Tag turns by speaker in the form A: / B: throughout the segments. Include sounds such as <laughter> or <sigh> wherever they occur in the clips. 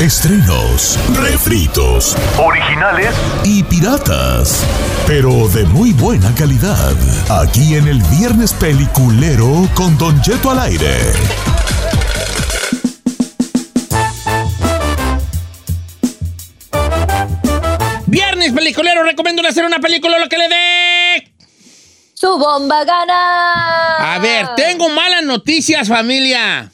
A: Estrenos, refritos, originales y piratas. Pero de muy buena calidad. Aquí en el Viernes Peliculero con Don Jeto al aire.
B: Viernes peliculero, recomiendo hacer una película lo que le dé.
C: Su bomba gana.
B: A ver, tengo malas noticias, familia.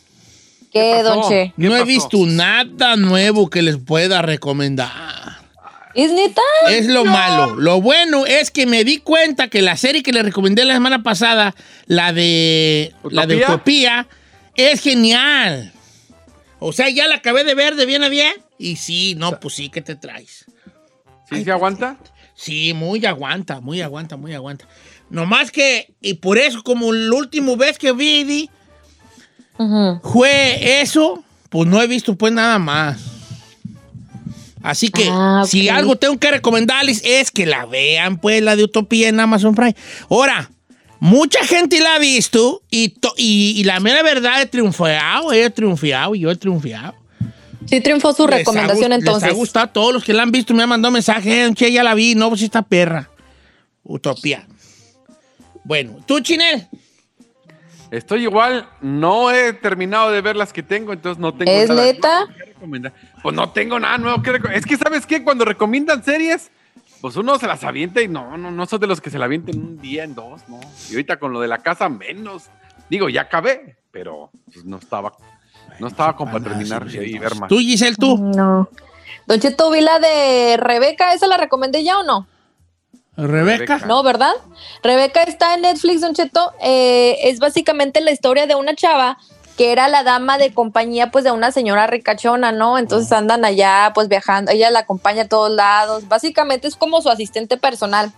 C: ¿Qué,
D: pasó?
C: don Che?
B: No he visto nada nuevo que les pueda recomendar.
C: ¿Es neta?
B: Es lo malo. Lo bueno es que me di cuenta que la serie que les recomendé la semana pasada, la de la de
D: ¿Utopía?
B: Utopía, es genial. O sea, ya la acabé de ver de bien a bien. Y sí, no, pues sí, ¿qué te traes?
D: ¿Sí se aguanta?
B: Sí, muy aguanta, muy aguanta, muy aguanta. Nomás que, y por eso, como la última vez que vi, di,
C: Ujú.
B: fue eso, pues no he visto pues nada más. Así que
C: Ah,
B: si algo tengo que recomendarles es que la vean, pues, la de Utopía en Amazon Prime. Ahora, mucha gente la ha visto y, y, y la mera verdad he triunfado, he triunfado y yo he triunfado.
C: Sí triunfó su
B: Les
C: recomendación entonces.
B: Les ha gustado a todos los que la han visto, me han mandado mensajes, che, ya la vi, no, pues esta perra. Utopía. Bueno, ¿tú, Chinel?
D: Estoy igual, no he terminado de ver las que tengo, entonces no tengo
C: ¿Es
D: nada
C: neta?
D: nuevo que recomendar. Pues no tengo nada nuevo que recomendar. Es que, ¿sabes qué? Cuando recomiendan series, pues uno se las avienta y no, no, no soy de los que se la avienten un día, en dos, ¿no? Y ahorita con lo de la casa, menos. Digo, ya acabé, pero pues, no estaba, no estaba como para terminar y ahí ver más.
B: ¿Tú, Giselle, tú?
C: No. Don Cheto, vi la de Rebeca, ¿esa la recomendé ya o no?
B: Rebeca.
C: No, ¿verdad? Rebeca está en Netflix, Don Cheto. Eh, es básicamente la historia de una chava que era la dama de compañía, pues, de una señora ricachona, ¿no? Entonces andan allá, pues, viajando. Ella la acompaña a todos lados. Básicamente es como su asistente personal.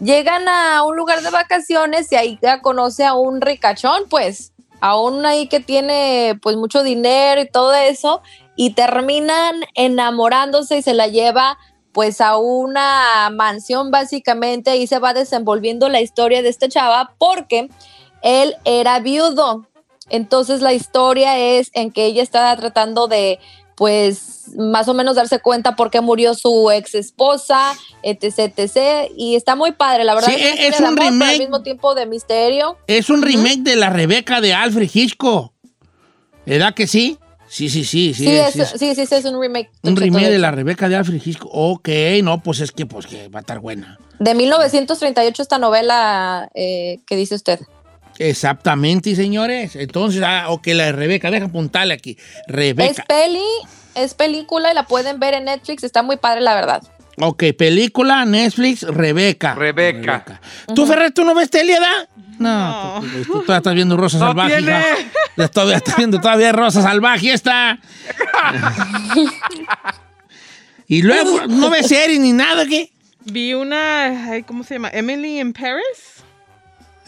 C: Llegan a un lugar de vacaciones y ahí ya conoce a un ricachón, pues, a un ahí que tiene, pues, mucho dinero y todo eso. Y terminan enamorándose y se la lleva pues a una mansión básicamente ahí se va desenvolviendo la historia de esta chava porque él era viudo. Entonces la historia es en que ella está tratando de pues más o menos darse cuenta por qué murió su ex esposa, etc, etc. Y está muy padre, la verdad.
B: Sí, es un
C: amor,
B: remake.
C: al mismo tiempo de misterio.
B: Es un remake de la Rebeca de Alfred Hitchcock. ¿Verdad que sí? Sí, sí, sí. Sí,
C: Sí,
B: es-
C: es,
B: es
C: sí, sí, sí, es un remake.
B: un remake de la Rebeca de Alfred Hitchcock. Ok, no, pues es que, pues, que va a estar buena.
C: De 1938 esta novela eh, que dice usted.
B: Exactamente, señores. Entonces, ah, ok, la de Rebeca, deja apuntarle aquí.
C: Es
B: Rebeca.
C: peli, es película y la pueden ver en Netflix. Está muy padre, la verdad.
B: Ok, película, Netflix, Rebeca.
D: Rebeca.
B: ¿Tú, Ferrer, tú no ves tele, edad? No, tú, tú todavía estás viendo Rosa
D: ¡No
B: Salvaje.
D: tiene!
B: Ya Todavía estás viendo todavía Rosa Salvaje, esta. <laughs> y luego, ¿no ves serie ni nada, qué?
E: Vi una, ay, ¿cómo se llama? Emily in Paris.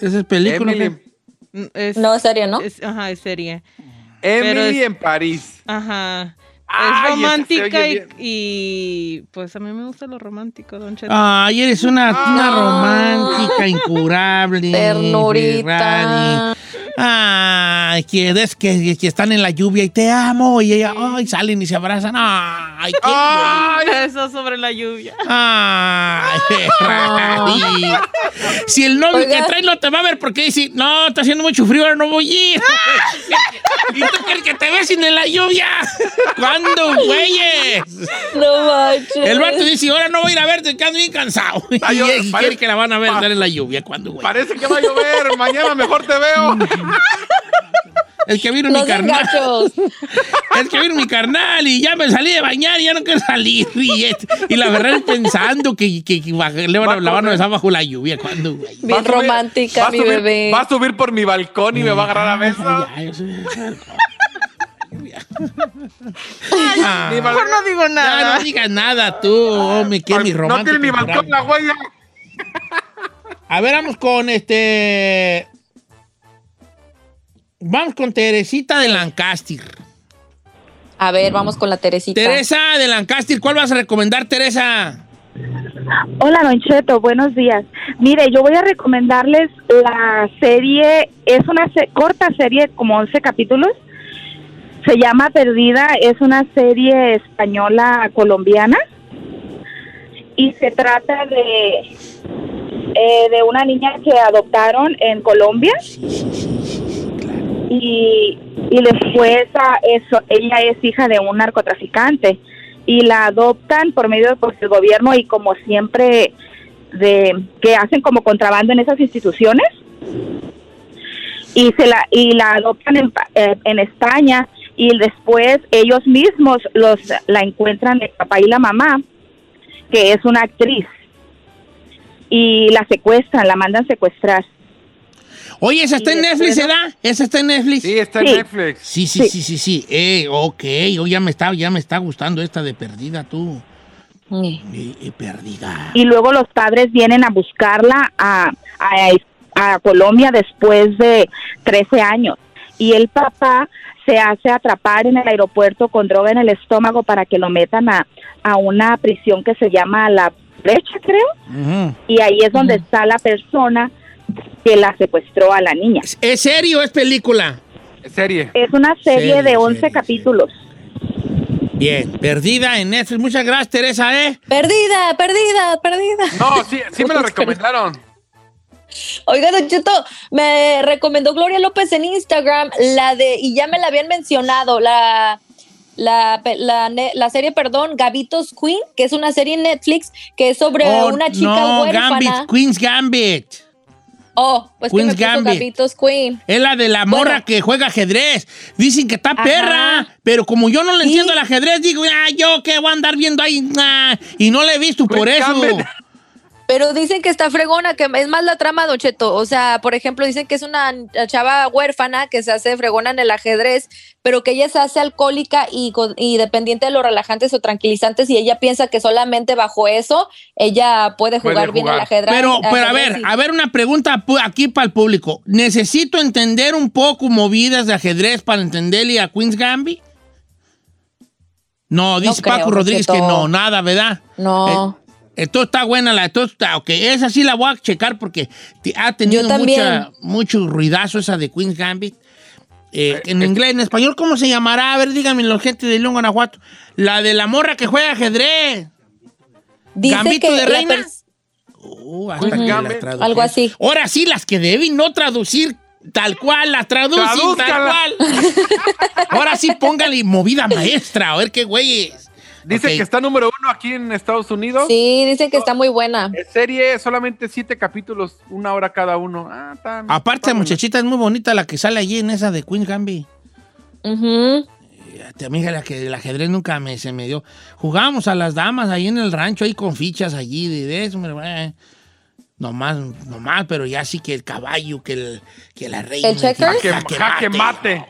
B: Esa es película.
E: Es,
C: No, es serio, ¿no?
E: es- ajá, es serie.
D: Emily
E: es-
D: en París.
E: Ajá. Es romántica y, pues a mí me gusta lo romántico, Don Cheto.
B: Ay, eres una, una
C: Ah.
B: romántica incurable.
C: Ternurita.
B: Ferrari. Ay, que, es que, que están en la lluvia y te amo. Y ella, ay, salen y se abrazan. Ay, qué
D: ¡Ay!
E: Eso sobre la lluvia.
B: Ay. <laughs> Si el novio
C: Oiga.
B: que trae no te va a ver porque dice, no, está haciendo mucho frío, ahora no voy a ir. <laughs> ¿Y tú quieres que te besen en la lluvia? ¿Cuándo, güeyes?
C: No manches.
B: El vato dice, ahora no voy a ir a verte, que ando bien cansado.
D: Ay, <laughs>
B: y quiere que la van a ver en la lluvia. ¿Cuándo, güey?
D: Parece que va a llover. Mañana mejor te veo.
B: El que vino
C: No
B: mi carnal.
C: gachos.
B: Es que vino mi carnal y ya me salí de bañar y ya no quiero salir. Y, es- y la verdad es pensando que, que- que baja- le van
D: Va
B: a,
D: a
B: la van a
D: correr.
B: besar bajo la lluvia. ¿Cuándo, güey?
C: Bien
D: Va a subir-
C: romántica, mi
D: subir-
C: bebé.
D: Va a subir por mi balcón y me va a agarrar a besos.
B: Ya, yo soy- Ah.
D: Ni bal-
E: Mejor no digo
B: Ya
E: nada.
B: no digas nada tú, hombre, que es mi
D: No
B: romántico.
D: tiene ni balcón la huella.
B: A ver, vamos con este. Vamos con Teresita de Lancaster.
C: A ver, vamos con la Teresita.
B: Teresa de Lancaster, ¿cuál vas a recomendar, Teresa?
F: Hola, Don Cheto, buenos días. Mire, yo voy a recomendarles la serie, es una se- corta serie, como 11 capítulos, Se llama Perdida, es una serie española colombiana y se trata de eh, de una niña que adoptaron en Colombia y, y después a eso ella es hija de un narcotraficante y la adoptan por medio pues, del gobierno y como siempre de que hacen como contrabando en esas instituciones y se la y la adoptan en, eh, en España y después ellos mismos los la encuentran el papá y la mamá que es una actriz y la secuestran la mandan secuestrar
B: Oye, ¿esa está
F: Y
B: en Netflix, ¿verdad? ¿Esa está en Netflix?
D: Sí, está en
F: Sí.
D: Netflix.
B: Sí, sí, sí, sí, sí. Eh, ok, oh, ya me está, ya me está gustando esta de perdida, tú. Eh, eh, perdida.
F: y luego los padres vienen a buscarla a, a, a Colombia después de 13 años y el papá se hace atrapar en el aeropuerto con droga en el estómago para que lo metan a, a una prisión que se llama La Brecha, creo, y ahí es donde está la persona que la secuestró a la niña.
B: ¿Es serio o es película?
D: Serie.
F: Es una serie
B: Serie,
F: de 11
B: serie,
F: capítulos.
B: Bien, perdida en Netflix. Muchas gracias, Teresa, ¿eh?
C: Perdida, perdida, perdida.
D: No, sí, sí me la <laughs> recomendaron.
C: Oiga, Don Cheto, me recomendó Gloria López en Instagram la de, y ya me la habían mencionado, la, la, la, serie, perdón, Gavitos Queen, que es una serie en Netflix que es sobre
B: Oh,
C: una chica
B: no,
C: huérfana.
B: Gambit, Queen's Gambit.
C: Oh, pues
B: Queen's
C: que me
B: Gambit.
C: Queen.
B: Es la de la morra
C: Bueno.
B: que juega ajedrez. Dicen que está
C: Ajá.
B: perra, pero como yo no le
C: Sí.
B: entiendo el ajedrez, digo, ah, yo qué voy a andar viendo ahí, Ah, y no le he visto por eso.
C: Pero dicen que está fregona, que es más la trama, Don Cheto. O sea, por ejemplo, dicen que es una chava huérfana que se hace fregona en el ajedrez, pero que ella se hace alcohólica y, con- y dependiente de los relajantes o tranquilizantes y ella piensa que solamente bajo eso ella puede
D: Puede
C: jugar bien el ajedrez.
B: Pero, pero a ver,
C: y-
B: a ver una pregunta aquí para el público. ¿Necesito entender un poco movidas de ajedrez para entenderle a Queen's Gambit? No, dice
C: creo,
B: Paco Rodríguez que no, nada, ¿verdad?
C: No.
B: Eh, entonces está buena la, entonces está, ok, esa sí la voy a checar porque ha tenido mucha, mucho ruidazo esa de Queen's Gambit. Eh, en inglés, en español, ¿cómo se llamará? A ver, díganme la gente de León, Guanajuato. La de la morra que juega ajedrez.
C: Dice
B: ¿Gambito
C: que
B: de reina? Uh, hasta que la
D: Gambit.
B: tradujeron.
C: Algo así.
B: Ahora sí, las que deben no traducir tal cual, las traducen tal cual. Ahora sí, póngale movida maestra, a ver qué güeyes.
D: Dice que está número uno aquí en Estados Unidos.
C: Sí, dicen que está muy buena.
D: Es serie, solamente siete capítulos, una hora cada uno. Ah, tan-
B: Aparte,
D: tan
B: muchachita es muy bonita la que sale allí en esa de Queen's Gambit.
C: Ujú.
B: Te amiga, la que el ajedrez nunca me, se me dio. Jugábamos a las damas ahí en el rancho, ahí con fichas allí de, de eso. eh. Nomás, nomás, pero ya sí que el caballo, que, el, que la reina.
C: ¿El
B: que
D: jaque mate.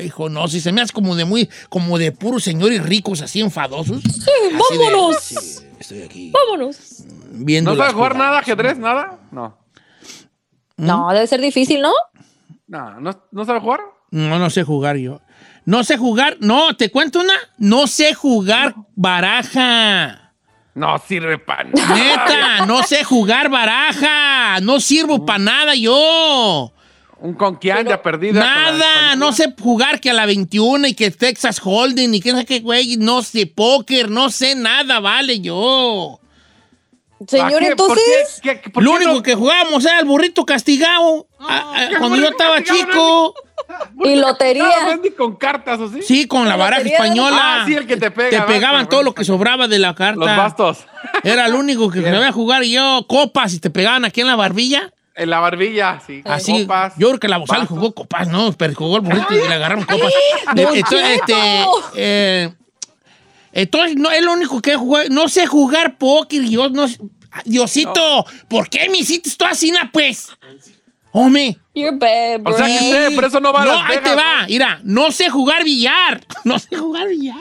B: Hijo, no, si se me hace como de muy, como de puros señores ricos así enfadosos. Sí,
C: vámonos.
B: estoy aquí
C: Vámonos.
B: viendo
D: ¿No sabe
B: las
D: jugar nada, ajedrez, nada? No.
C: No, debe ser difícil, ¿no?
D: No, ¿no, ¿no sabe jugar?
B: No, no sé jugar yo. No sé jugar, no, te cuento una. No sé jugar baraja.
D: No sirve para nada.
B: Neta, no sé jugar baraja. No sirvo para nada yo.
D: Un conquianda perdida.
B: Nada, no sé jugar que a la 21 y que Texas Holding y que no sé qué, güey. No sé póker, no sé nada, vale yo.
C: Señor,
D: ¿Para qué? ¿Por
C: entonces.
D: qué? ¿Qué- por
B: Lo
D: qué
B: único
D: no?
B: que jugábamos era el burrito castigado. a- a-
D: ¿qué
B: cuando yo estaba chico.
C: Y lotería.
D: Con cartas o sí.
B: Sí, con la
C: La
B: baraja española.
D: Ah, sí, el que te pega,
B: Te pegaban todo lo que sobraba de la carta.
D: Los bastos.
B: Era el único que sabía jugar y yo. Copas y te pegaban aquí en la barbilla.
D: En la barbilla, sí.
B: Así,
D: Copas,
B: yo creo que la Bozal jugó copas, ¿no? Pero jugó el burrito y le agarraron copas. Eh,
C: ¡Don
B: entonces, este,
C: Cheto!
B: eh, entonces, no, es lo único que jugué. No sé jugar póker, Dios, no sé- Diosito, ¿por qué me hiciste esto así, na, pues? Hombre.
C: You're bad,
D: O sea que
C: bro.
D: usted, por eso no va a
B: No, ahí
D: Vegas,
B: te va.
D: ¿no?
B: Mira, no sé jugar billar. <laughs> No sé jugar billar.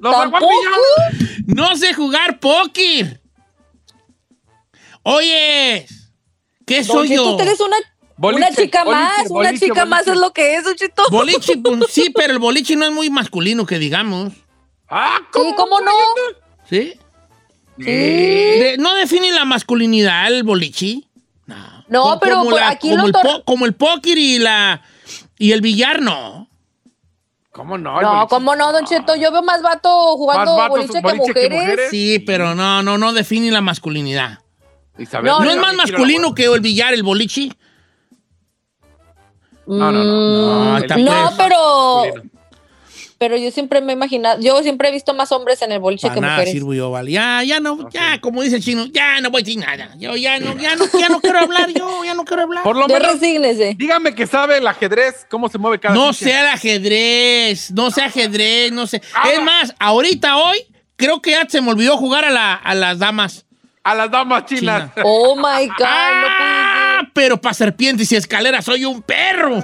D: No
C: ¿Tampoco?
B: No sé jugar póker. Oye, ¿qué
C: Don
B: soy yo?
C: usted es una,
D: Boliche,
C: una chica
D: boliche,
C: más. una
D: boliche,
C: chica más es lo que es, Don Cheto.
B: Boliche, <laughs> pues, sí, pero el boliche no es muy masculino, que digamos.
D: Ah,
C: Sí, ¿cómo no?
B: ¿Sí? De- no define la masculinidad el boliche. No.
C: No,
B: Co-
C: pero
B: como,
C: por
B: la-
C: aquí
B: como,
C: lo
B: el po- como el póker y la y el billar, no.
D: ¿Cómo no?
C: No, ¿cómo no, Don Cheto? Yo veo más vato jugando
D: Más
C: boliche, que,
D: boliche que
C: mujeres.
D: mujeres.
B: Sí, pero no, no, no define la masculinidad.
D: Isabel,
C: No,
B: ¿No es más masculino que el billar, el boliche?
D: No, no, no.
B: No, pues.
C: pero, pero yo siempre me he imaginado, yo siempre he visto más hombres en el boliche
B: Para
C: que
B: nada
C: mujeres.
B: sirvo yo, vale. Ya, ya no, ya, como dice el chino, ya no voy a decir nada. Yo ya no, ya no, ya no quiero hablar, yo ya no quiero hablar.
D: Por lo menos,
C: resígnese.
D: dígame que sabe el ajedrez, cómo se mueve cada
B: No
D: ficha.
B: sé el ajedrez, no sé ajedrez, no sé.
D: Ah.
B: Es más, ahorita hoy, creo que ya se me olvidó jugar a, la- a las damas.
D: A las damas chinas.
B: China.
C: Oh my God, no
B: Ah, pero para serpientes y escaleras soy un perro.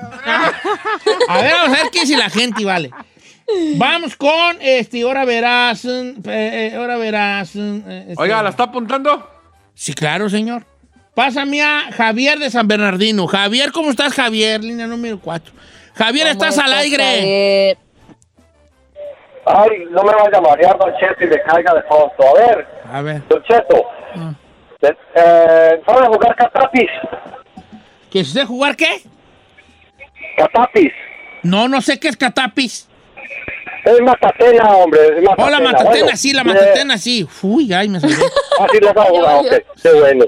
B: a ver, vamos a ver qué dice la gente, vale. Vamos con, este, ahora verás, eh, eh, ahora verás. eh, este-
D: Oiga, ¿la está apuntando?
B: Sí, claro, señor. Pásame a Javier de San Bernardino. Javier, ¿cómo estás, Javier? Línea número 4. Javier,
C: ¿Cómo
B: estás al aire.
C: Javier?
G: Ay, no me vaya a marear, Don Cheto, y le caiga de fondo. A ver,
B: A ver.
G: Don Cheto,
B: Ah.
G: eh, eh, ¿sabe jugar catapis?
B: ¿Que usted jugar qué?
G: Catapis.
B: No, no sé qué es catapis.
G: Es matatena, hombre. Es matatena.
B: Oh, la matatena,
G: Bueno,
B: sí, la
G: eh,
B: matatena, sí. Uy, ay, me salió.
G: Ah, sí, lo sabe jugar, ok. Qué bueno.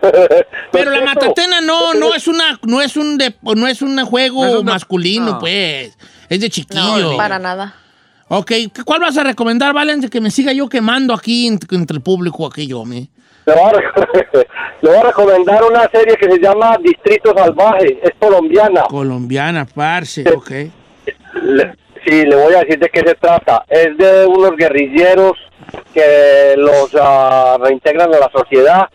G: <laughs>
B: Pero la matatena no, no es una, no es un de- no es un juego
D: No es una-
B: masculino,
D: no.
B: pues. Es de chiquillo.
C: No, para nada.
B: Ok, ¿cuál vas a recomendar, Valen? Que me siga yo quemando aquí entre, el público aquí yo, me.
G: Le voy, a, rec- <laughs> le voy a recomendar una serie que se llama Distrito Salvaje. Es colombiana.
B: Colombiana, parce, ok.
G: Le- sí, le voy a decir de qué se trata. Es de unos guerrilleros que los ah, reintegran a la sociedad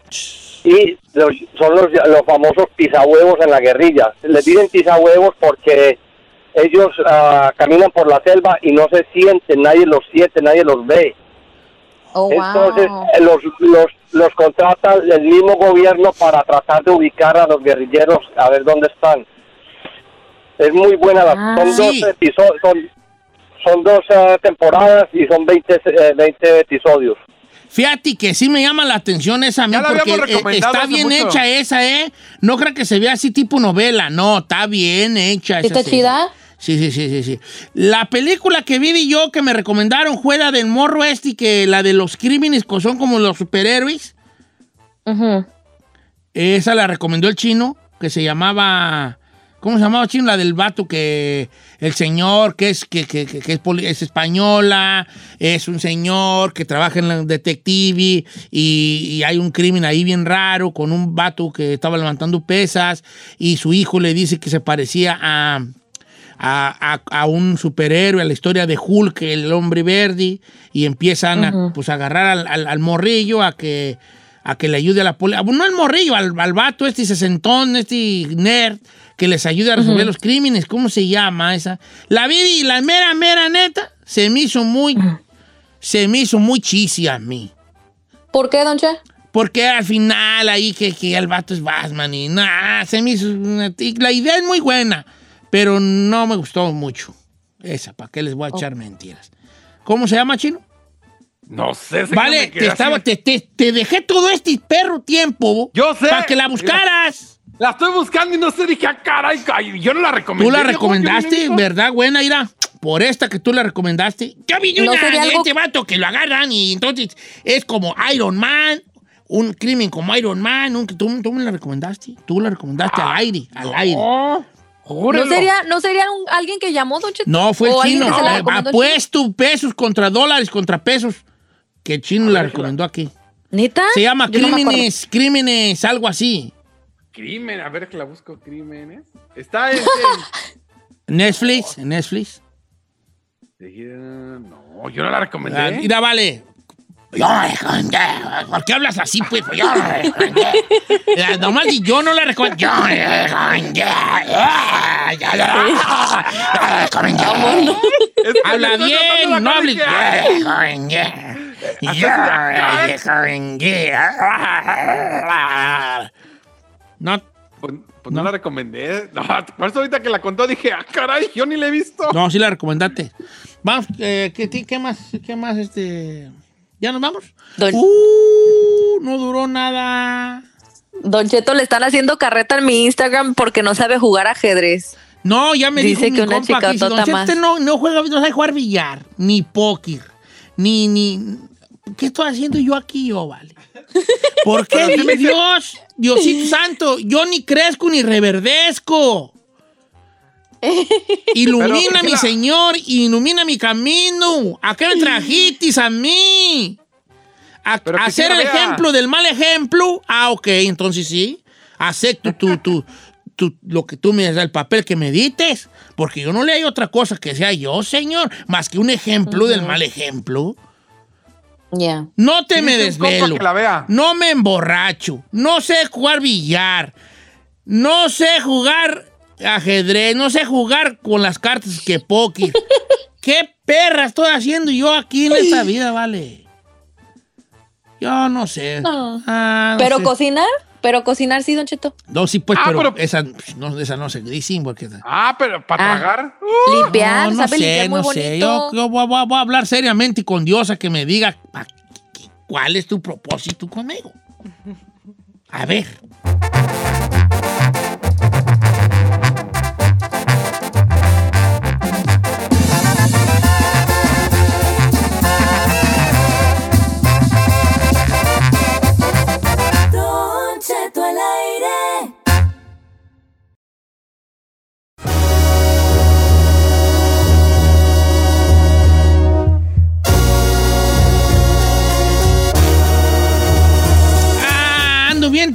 G: y los- son los, los famosos pisahuevos en la guerrilla. Les dicen pisahuevos porque ellos ah, caminan por la selva y no se sienten, nadie los siente, nadie los ve.
C: Oh,
G: Entonces
C: wow.
G: eh, los, los, los contrata el mismo gobierno para tratar de ubicar a los guerrilleros a ver dónde están. Es muy buena, la,
C: Ah.
G: son
B: Sí.
G: dos episodios, son, son dos eh, temporadas y son 20, eh, 20 episodios.
B: Fíjate que sí me llama la atención esa a mí
D: Ya la
B: porque eh,
D: recomendado
B: está bien
D: mucho.
B: hecha esa, ¿eh? No creo que se vea así tipo novela, no, está bien hecha esa
C: ¿Está
B: serie. Sí, sí, sí, sí, sí. La película que vi yo que me recomendaron fue la del morro este y que la de los crímenes que son como los superhéroes.
C: Ujú.
B: Esa la recomendó el chino, que se llamaba. ¿Cómo se llamaba chino? La del vato que. El señor que es, que, que- que- que es, es española, es un señor que trabaja en la detective y, y hay un crimen ahí bien raro con un vato que estaba levantando pesas y su hijo le dice que se parecía a. A, a- a un superhéroe, a la historia de Hulk, el hombre verde, y empiezan a, pues, a agarrar al, al- al morrillo a que, a que le ayude a la policía. No al morrillo, al, al vato este sesentón, este nerd, que les ayude a resolver los crímenes. ¿Cómo se llama esa? La vi y la mera, mera neta, se me hizo muy, se me hizo muy chisi a mí.
C: ¿Por qué, Don Che?
B: Porque al final ahí que, que el vato es Batman y nada, se me hizo... una- la idea es muy buena, pero no me gustó mucho. Esa, ¿para qué les voy a echar mentiras? ¿Cómo se llama, Chino?
D: No sé.
B: Vale, te, estaba, te, te- te dejé todo este perro tiempo
D: Yo sé.
B: para que la buscaras.
D: La estoy buscando y no sé, dije, ah, caray, ay, yo no la recomendé.
B: Tú la recomendaste,
D: ¿qué viene
B: ¿verdad? Buena, Ira. Por esta que tú la recomendaste. Yo vi
C: ¿No
B: de
C: algo-
B: este vato que lo agarran y entonces es como Iron Man, un crimen como Iron Man. un- tú, tú me la recomendaste. Tú la recomendaste al aire, al aire.
D: No,
C: ¿No sería, ¿no sería un- alguien que llamó, Don Che?
B: No, fue el
C: ¿O alguien
B: chino.
C: el
B: Apuesto pesos contra dólares, contra pesos. Que el chino la recomendó aquí.
C: ¿Neta?
B: Se llama
C: Yo no.
B: Crímenes, Crímenes, algo así.
D: Crimen, a ver que la busco, crímenes. Está en... <laughs>
B: Netflix, en Netflix.
D: no, yo no la
B: Ah,
D: recomendé.
B: Mira, vale. Yo la recomendé. ¿Por qué hablas así, pues? Yo no la recomendé. Ya, Nomás y yo no la recomendé. Yo Habla bien, no hables. No,
D: Pues, pues no. la recomendé. No, por eso ahorita que la contó dije, ah, caray, yo ni la he visto.
B: no, sí la recomendaste. Vamos, eh, ¿qué, qué más? ¿Qué más, este? ¿Ya nos vamos?
C: Don,
B: Uh, no duró nada.
C: Don Cheto le están haciendo carreta en mi Instagram porque no sabe jugar ajedrez.
B: No, ya me
C: Dice
B: dijo
C: que
B: mi
C: una
B: compa que dice,
C: chicotota
B: "Don Cheto,
C: más".
B: usted no, no juega, no sabe jugar billar, ni póker, ni, ni... ¿Qué estoy haciendo yo aquí, yo, vale? ¿Por <laughs> qué, Dios, Diosito Santo, yo ni crezco ni reverdezco? <laughs> Ilumina,
D: Pero,
B: mi Señor, ilumina mi camino. ¿A qué me trajitis a mí? A, a
D: sí
B: el ejemplo del mal ejemplo. Ah, ok, entonces sí. Acepto tu, tu, tu- lo que tú me das, el papel que me dites. Porque yo no le hay otra cosa que sea yo, Señor, más que un ejemplo del mal ejemplo.
C: Ya.
B: No te me desvelo.
D: que la vea.
B: No me emborracho. No sé jugar billar. No sé jugar ajedrez. No sé jugar con las cartas que póker. <laughs> ¿Qué perra estoy haciendo yo aquí en esta vida, vale? Yo no sé.
C: No.
B: Ah, no
C: Pero
B: sé.
C: cocinar, pero cocinar sí, Don Cheto.
B: No, sí, pues,
D: Ah,
B: pero,
D: pero-
B: esa, no, esa no se dice porque...
D: Ah, pero para
C: Ah.
D: tragar.
C: Limpiar,
B: no, no
C: sabe
B: sé,
C: limpiar muy
B: no
C: bonito.
B: sé. Yo, yo voy, voy- voy a hablar seriamente con Dios a que me diga cuál es tu propósito conmigo. A ver.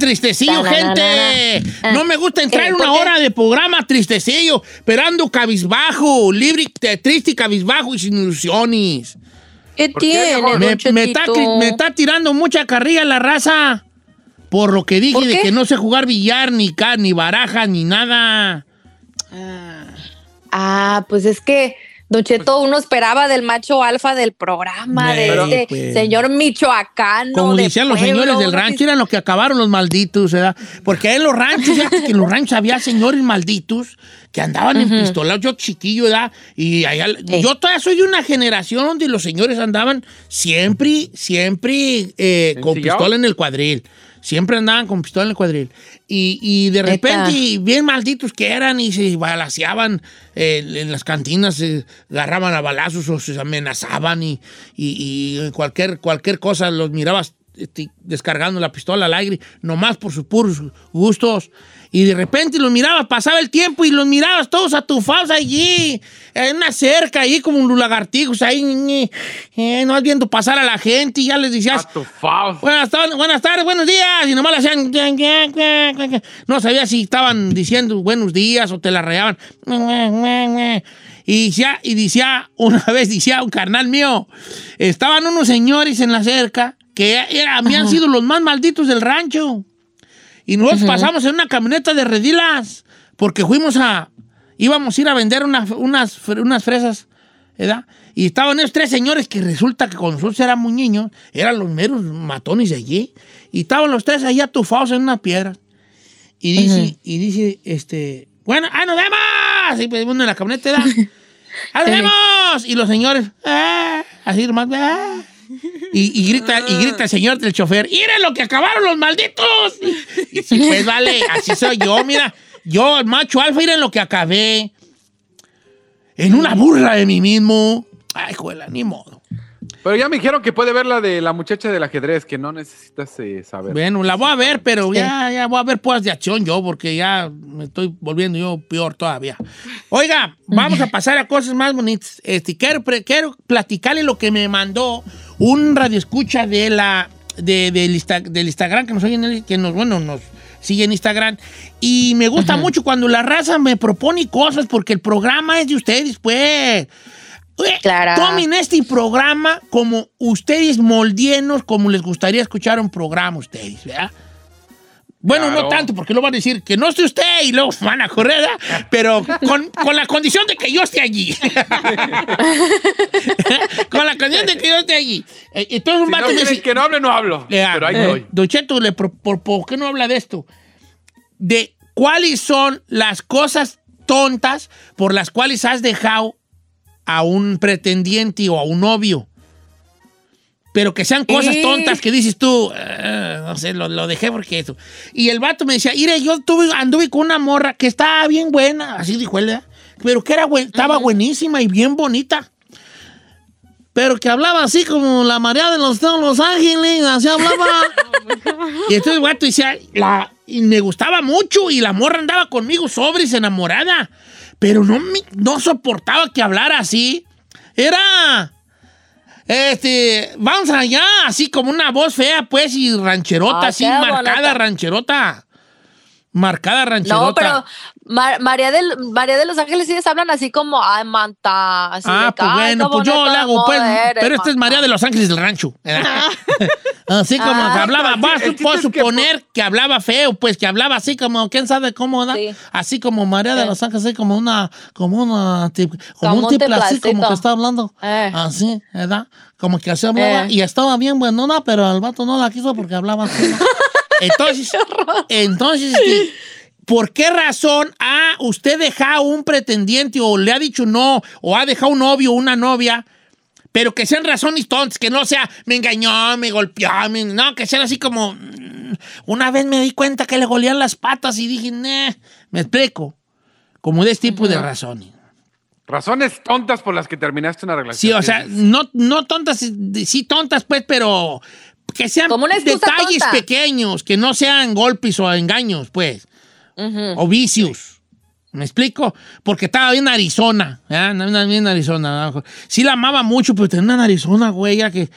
B: Tristecillo, gente.
C: Ah.
B: No me gusta entrar
C: ¿Qué?
B: en
C: ¿Por
B: una hora de programa tristecillo, pero ando cabizbajo, libre, te- triste y cabizbajo y sin ilusiones.
C: ¿Qué
D: ¿Por qué,
C: tiene,
B: Me, me está, me tirando mucha carrilla la raza. Por lo que dije
C: ¿Por
B: de que no sé jugar billar, ni ca, ni baraja, ni nada.
C: Ah, pues es que, Don Cheto, uno esperaba del macho alfa del programa, de
B: Pero-
C: este
B: pues.
C: señor michoacano.
B: Como
C: de
B: decían los
C: pueblo,
B: señores del rancho, eran los que acabaron los malditos, ¿verdad? Porque en los ranchos, que en los ranchos había señores malditos que andaban en pistolas, yo chiquillo, ¿verdad? Y allá, yo todavía soy de una generación donde los señores andaban siempre, siempre eh, con pistola en el cuadril. Siempre andaban con pistola en el cuadril. Y, y de repente, bien malditos que eran y se balaseaban eh, en las cantinas, se agarraban a balazos o se amenazaban y, y- y cualquier, cualquier cosa los mirabas este, descargando la pistola al aire, nomás por sus puros gustos. Y de repente los mirabas, pasaba el tiempo y los mirabas todos atufados allí, en una cerca, ahí como un lagartijos, ahí, eh, no viendo pasar a la gente y ya les decías,
D: Atufados.
B: Buenas tardes, buenas tardes, buenos días. Y nomás le hacían. No sabía si estaban diciendo buenos días o te la rayaban. Y decía, y decía, una vez decía un carnal mío, estaban unos señores en la cerca que era- habían sido los más malditos del rancho. Y nosotros pasamos en una camioneta de redilas porque fuimos a. íbamos a ir a vender unas, unas, unas fresas, ¿verdad? Y estaban esos tres señores que resulta que cuando nosotros éramos niños eran los meros matones de allí. Y estaban los tres ahí atufados en unas piedras. Y dice, y dice, este, bueno, ¡ah, nos vemos! Y pues uno en la camioneta, ¿verdad? <laughs> ¡Ah, nos vemos! Y los señores, ¡ah! Así nomás, ¡ah! Y, grita, y grita el señor del chofer, ¡miren lo que acabaron los malditos! Y, pues vale, así soy yo, mira. Yo, macho alfa, miren lo que acabé. En una burla de mí mismo. Ay, juela, ni modo.
D: Pero ya me dijeron que puede ver la de la muchacha del ajedrez, que no necesitas eh, saber.
B: Bueno, la voy a ver, pero ya, ya voy a ver pues de acción yo, porque ya me estoy volviendo yo peor todavía. Oiga, vamos a pasar a cosas más bonitas. Este, quiero, quiero platicarle lo que me mandó un radioescucha de la, de, del, Insta- del Instagram, que nos, oye en el- que nos, bueno, nos sigue en Instagram. Y me gusta mucho cuando la raza me propone cosas, porque el programa es de ustedes, pues. Oye,
C: Claro.
B: Tomen este programa como ustedes moldienos, como les gustaría escuchar un programa ustedes, ¿verdad? Bueno, no tanto, porque lo van a decir que no esté usted y luego <laughs> van a correr, ¿verdad? Pero con, con la condición de que yo esté allí. <laughs> con la condición de que yo esté allí. Eh, Entonces un
D: Si no
B: dice,
D: que no hable, no hablo.
B: eh,
D: Pero ahí
B: eh,
D: estoy.
B: Don Cheto, le pro- por, por qué no habla de esto? De cuáles son las cosas tontas por las cuales has dejado a un pretendiente o a un novio. Pero que sean cosas
C: Eh.
B: tontas que dices tú, "Eh, no sé, lo, lo dejé porque eso. Y el vato me decía, mire, yo tuve, anduve con una morra que estaba bien buena, así dijo él, pero que era buen- estaba buenísima y bien bonita. Pero que hablaba así como la María de los, de los Ángeles, así hablaba. <laughs> y entonces el vato decía, la, y me gustaba mucho y la morra andaba conmigo sobres, enamorada. Pero no, me- no soportaba que hablara así. Era... Este, vamos allá, así como una voz fea, pues, y rancherota,
C: Ah,
B: así, marcada
C: bonita.
B: rancherota. Marcada rancherota.
C: No, pero Ma- María, del, María de los Ángeles sí les hablan así como, ay, manta. Así
B: Ah,
C: de
B: pues
C: "Ay,
B: bueno, pues yo le hago, pues.
C: eres,
B: Pero esta es
C: manta".
B: María de los Ángeles del Rancho. <laughs> <laughs> así como
C: Ah.
B: que hablaba,
D: es que,
B: suponer que hablaba feo, pues que hablaba así como, quién sabe cómo, ¿da?
C: Sí.
B: Así como María de los Ángeles, así como una, como una, como,
C: Como
B: un tipo así como que está hablando.
C: Eh.
B: Así, ¿verdad? Como que así hablaba
C: Eh.
B: y estaba bien buenona, pero al vato no la quiso porque hablaba así. <laughs> Entonces, <laughs> entonces, este, ¿por qué razón ha usted dejado un pretendiente o le ha dicho no o ha dejado un novio o una novia? Pero que sean razones tontas, que no sea me engañó, me golpeó, me- no, que sean así como mm, una vez me di cuenta que le golían las patas y dije, "Nah", me explico. Como de este tipo de razones.
D: Razones tontas por las que terminaste una relación.
B: Sí, o sea, no, no tontas, sí tontas, pues, pero que sean
C: Como
B: detalles
C: tonta.
B: pequeños, que no sean golpes o engaños, pues, o vicios. ¿Me explico? Porque estaba bien Arizona. Andaba bien Arizona. Sí la amaba mucho, pero tenía una narizona, güey, ya que,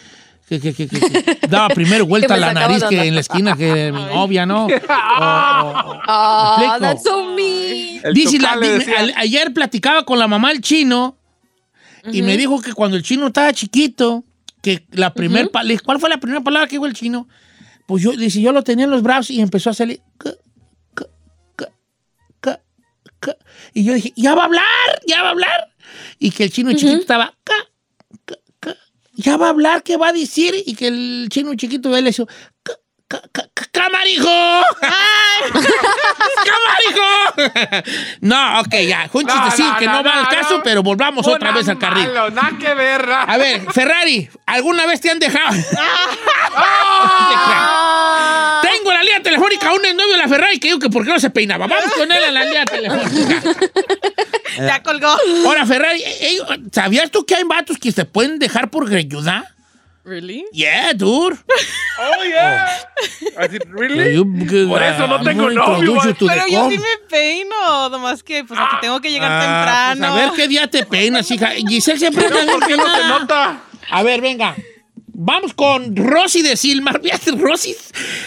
B: que, que- que- que- que <laughs> daba primero vuelta a la nariz que en la esquina que mi novia, ¿no? <laughs> O- o- o-
C: Ah,
B: ¿Me explico?
C: that's so mean.
B: Dice, la- al- ayer platicaba con la mamá del chino y me dijo que cuando el chino estaba chiquito, que la primer dije, ¿cuál fue la primera palabra que dijo el chino? Pues yo, dice, yo lo tenía en los brazos y empezó a salir. Y yo dije, ya va a hablar, ya va a hablar. Y que el chino chiquito estaba, "Ca, ca, ca". ya va a hablar, ¿qué va a decir? Y que el chino chiquito de él le hizo, "Ca, ca, ca, ca, ¡Camarijo! ¡Camarijo! no, ok, ya. Un
D: No,
B: chistecín
D: no,
B: que no,
D: no,
B: va al caso,
D: no.
B: pero volvamos otra vez al carril.
D: malo, nada que ver. ¿no?
B: A ver, Ferrari, ¿alguna vez te han dejado?
C: Ah.
B: Tengo la línea telefónica, un novio de la Ferrari que dijo que por qué no se peinaba. Vamos con él en la línea telefónica.
E: Ya colgó.
B: Ahora, Ferrari, eh, eh, ¿sabías tú que hay vatos que se pueden dejar por greñuda?
E: Really?
B: Yeah, dude.
D: Oh, yeah. Así, ¿really? Por eso no
B: I'm
D: tengo novio,
E: Pero yo sí me peino, nomás que pues aquí tengo que llegar
B: Ah,
E: temprano.
B: pues a ver qué día te peinas, hija. Giselle siempre anda bien
D: ¿Por qué no se
B: peinada.
D: nota?
B: A ver, venga. Vamos con Rosy de Silmar. <laughs> Rosy,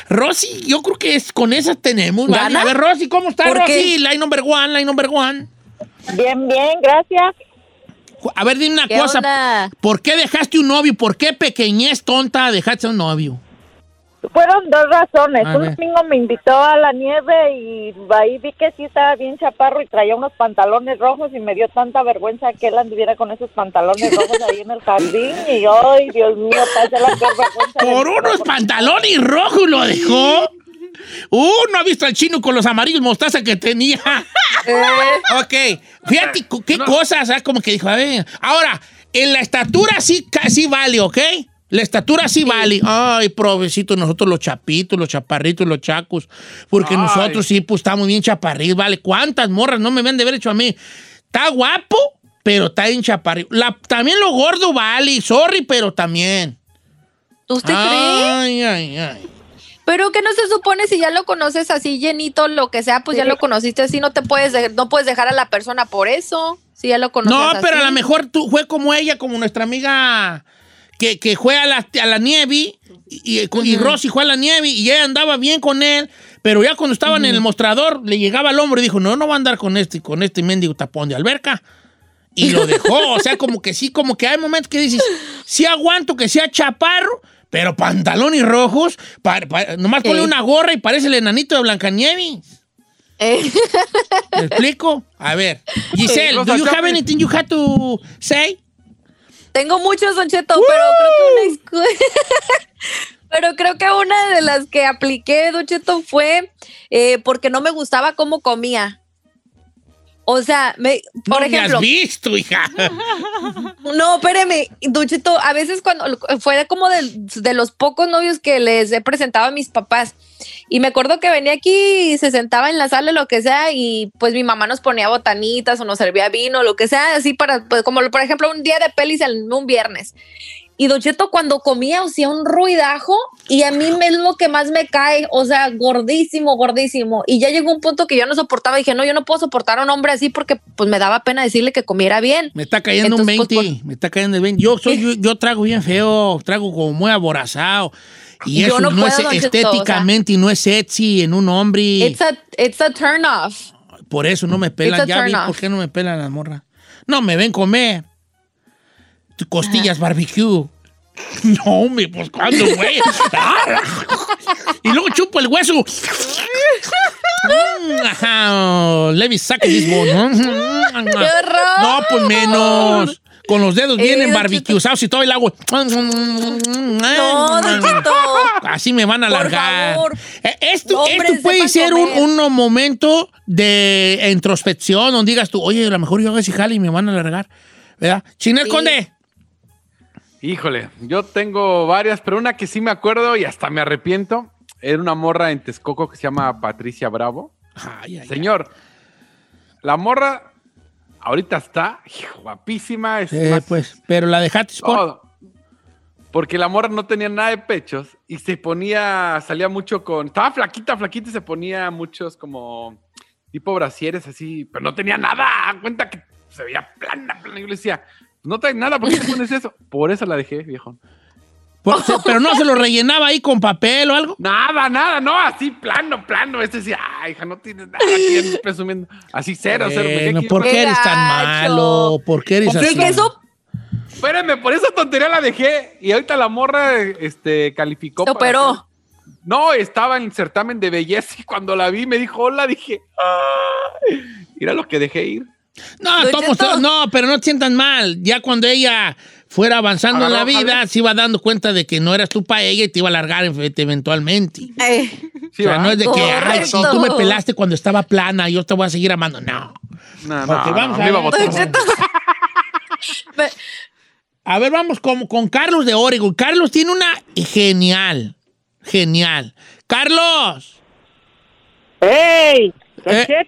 B: Rosy, yo creo que es, con esas tenemos. ¿vale? A ver, Rosy, ¿cómo está
C: ¿Por
B: Rosy?
C: qué?
B: Line number one, line number one.
F: Bien, bien, gracias.
B: A ver, dime una
C: ¿Qué
B: cosa.
C: onda?
B: ¿Por qué dejaste un novio? ¿Por qué pequeñez tonta dejaste un novio?
F: Fueron dos razones.
B: A
F: Un
B: ver.
F: domingo me invitó a la nieve y ahí vi que sí estaba bien chaparro y traía unos pantalones rojos y me dio tanta vergüenza que él anduviera con esos pantalones rojos ahí en el jardín y ay, Dios mío, pasé la peor vergüenza.
B: Por unos pantalones rojos lo dejó. Uh, no ha visto al chino con los amarillos mostaza que tenía. <laughs> ok, fíjate qué cosas, ¿sabes? Como que dijo, a ver. Ahora, en la estatura sí, sí vale, ¿ok? La estatura sí, vale. Ay, provecito, nosotros los chapitos, los chaparritos, los chacos. Porque
D: Ay.
B: nosotros sí, pues estamos bien chaparritos, ¿vale? ¿Cuántas morras no me ven de haber hecho a mí? Está guapo, pero está bien chaparrito. La- también lo gordo vale, sorry, pero también.
C: ¿Usted cree?
B: Ay, ay, ay.
C: Pero que no se supone si ya lo conoces así llenito, lo que sea, pues ya lo conociste así, no te puedes, de- no puedes dejar a la persona por eso. Si ya lo conoces
B: No, pero a lo mejor tú fue como ella, como nuestra amiga que, que fue a la, a la nieve y, y, y Rosy fue a la nieve y ella andaba bien con él, pero ya cuando estaban en el mostrador le llegaba al hombro y dijo, no, no va a andar con este, con este mendigo tapón de alberca. Y lo dejó, o sea, como que sí, como que hay momentos que dices, sí aguanto que sea chaparro, pero pantalones rojos, pa- pa- nomás ponle una gorra y parece el enanito de Blancanieves.
C: Eh,
B: ¿Me explico? A ver, Giselle, do you have anything you have to say?
C: tengo muchos, Don Cheto, pero creo que una <laughs> Pero creo que una de las que apliqué, Don Cheto, fue eh, porque no me gustaba cómo comía. O sea, me, por
B: no me
C: ejemplo,
B: has visto, hija.
C: no, espéreme, Duchito, a veces cuando fue como de, de los pocos novios que les he presentado a mis papás. Y me acuerdo que venía aquí y se sentaba en la sala, lo que sea, y pues mi mamá nos ponía botanitas o nos servía vino, lo que sea, así para, pues, como por ejemplo un día de pelis, el- un viernes. Y Don Cheto cuando comía hacía un ruidajo y a mí es lo que más me cae, o sea, gordísimo, gordísimo. Y ya llegó un punto que yo no soportaba, dije, no, yo no puedo soportar a un hombre así porque pues me daba pena decirle que comiera bien.
B: Me está cayendo
C: Entonces,
B: un
C: pues,
B: 20, me está cayendo el 20. Yo, soy, yo, yo trago bien feo, trago como muy aborazado. Y
C: Yo
B: eso
C: no
B: no, es estéticamente y no es sexy en un hombre.
C: It's a, it's a turn off.
B: Por eso no me pelan. Ya vi por qué no me pelan las morras. No me ven comer. Costillas barbecue. <laughs> No, hombre, pues cuándo, güey. y luego chupo el hueso. Mm, ajá, Levi, saca this bone. <laughs>
C: ¡Qué horror!
B: No, pues menos. Con los dedos vienen
C: Don
B: barbecuezados y todo el agua.
C: No.
B: Así me van a
C: Por
B: alargar.
C: favor.
B: Eh, Esto,
C: Hombres,
B: esto puede ser un, un momento de introspección donde digas tú, oye, a lo mejor yo hago ese jale y me van a alargar. ¿Verdad? Chinel
C: Sí.
B: Conde.
D: Híjole, yo tengo varias, pero una que sí me acuerdo y hasta me arrepiento. Era una morra en Texcoco que se llama Patricia Bravo.
B: Ay, ay,
D: Señor, la morra ahorita está guapísima. Es.
B: Eh,
D: más
B: pues, pero la dejaste por.
D: todo. Porque la morra no tenía nada de pechos y se ponía, salía mucho con. Estaba flaquita, flaquita y se ponía muchos como tipo brasieres así, pero no tenía nada. Cuenta que se veía plana, plana. Yo le decía, no traes nada, ¿por qué te pones eso? Por eso la dejé, viejo.
B: por- se- pero no se lo rellenaba ahí con papel o algo.
D: Nada, nada, no, así plano, plano. Este decía, ay, hija, no tienes nada aquí en- presumiendo. Así cero, cero. me
B: ¿por qué eres tan malo? ¿Por qué eres
C: Sí,
B: así?
C: que eso
D: Espérame, por esa tontería la dejé y ahorita la morra este, calificó.
C: se
D: para
C: operó.
D: hacer- No, estaba en el certamen de belleza y cuando la vi me dijo hola, dije, "Ay". mira lo que dejé ir.
B: No,
C: Cheto.
B: no, pero no te sientan mal. Ya cuando ella fuera avanzando en la vida, se iba dando cuenta de que no eras tú para ella y te iba a largar ev- eventualmente.
C: Eh,
D: Sí,
B: o sea, no es de que, ay, sí, tú me pelaste cuando estaba plana, yo te voy a seguir amando. No.
D: No, no,
B: vamos a
D: iba a
B: ver. <laughs> A ver, vamos con, con Carlos de Oregon. Carlos tiene una genial, genial. Carlos.
H: ¡Ey!
B: Eh.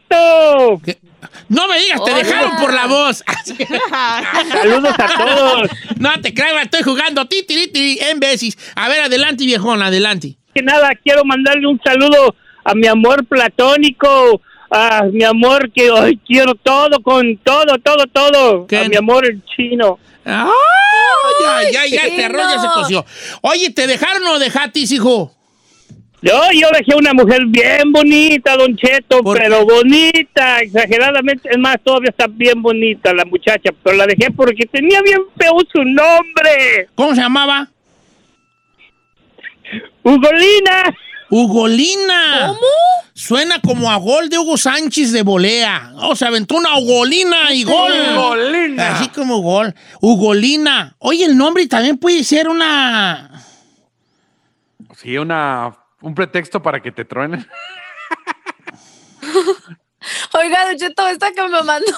B: No me digas, te
C: Hola.
B: dejaron por la voz. <laughs>
H: ¡Saludos a todos!
B: no te creo, estoy jugando ti, ti, ti, en veces. A ver, adelante, viejón, adelante.
H: Que nada, quiero mandarle un saludo a mi amor platónico, a mi amor que ay, quiero todo, con todo, todo, todo.
B: ¿Qué?
H: A mi amor el chino.
B: ¡Ay! Ya, ya, ya, este arroz ya se coció. Oye, ¿te dejaron o dejaste, hijo?
H: Yo, yo dejé una mujer bien bonita, Don Cheto,
B: ¿Por
H: pero bonita, exageradamente. Es más, todavía está bien bonita la muchacha, pero la dejé porque tenía bien feo su nombre.
B: ¿Cómo se llamaba?
H: Ugolina.
B: Ugolina. ¿Cómo? Suena como a gol de Hugo Sánchez de volea. O se aventó una Ugolina y gol.
D: Ugolina.
B: Así como gol. Ugolina. Oye, el nombre también puede ser una...
D: Sí, una, un pretexto para que te truenen. <laughs>
C: Oiga, Don Cheto, esta que me mandó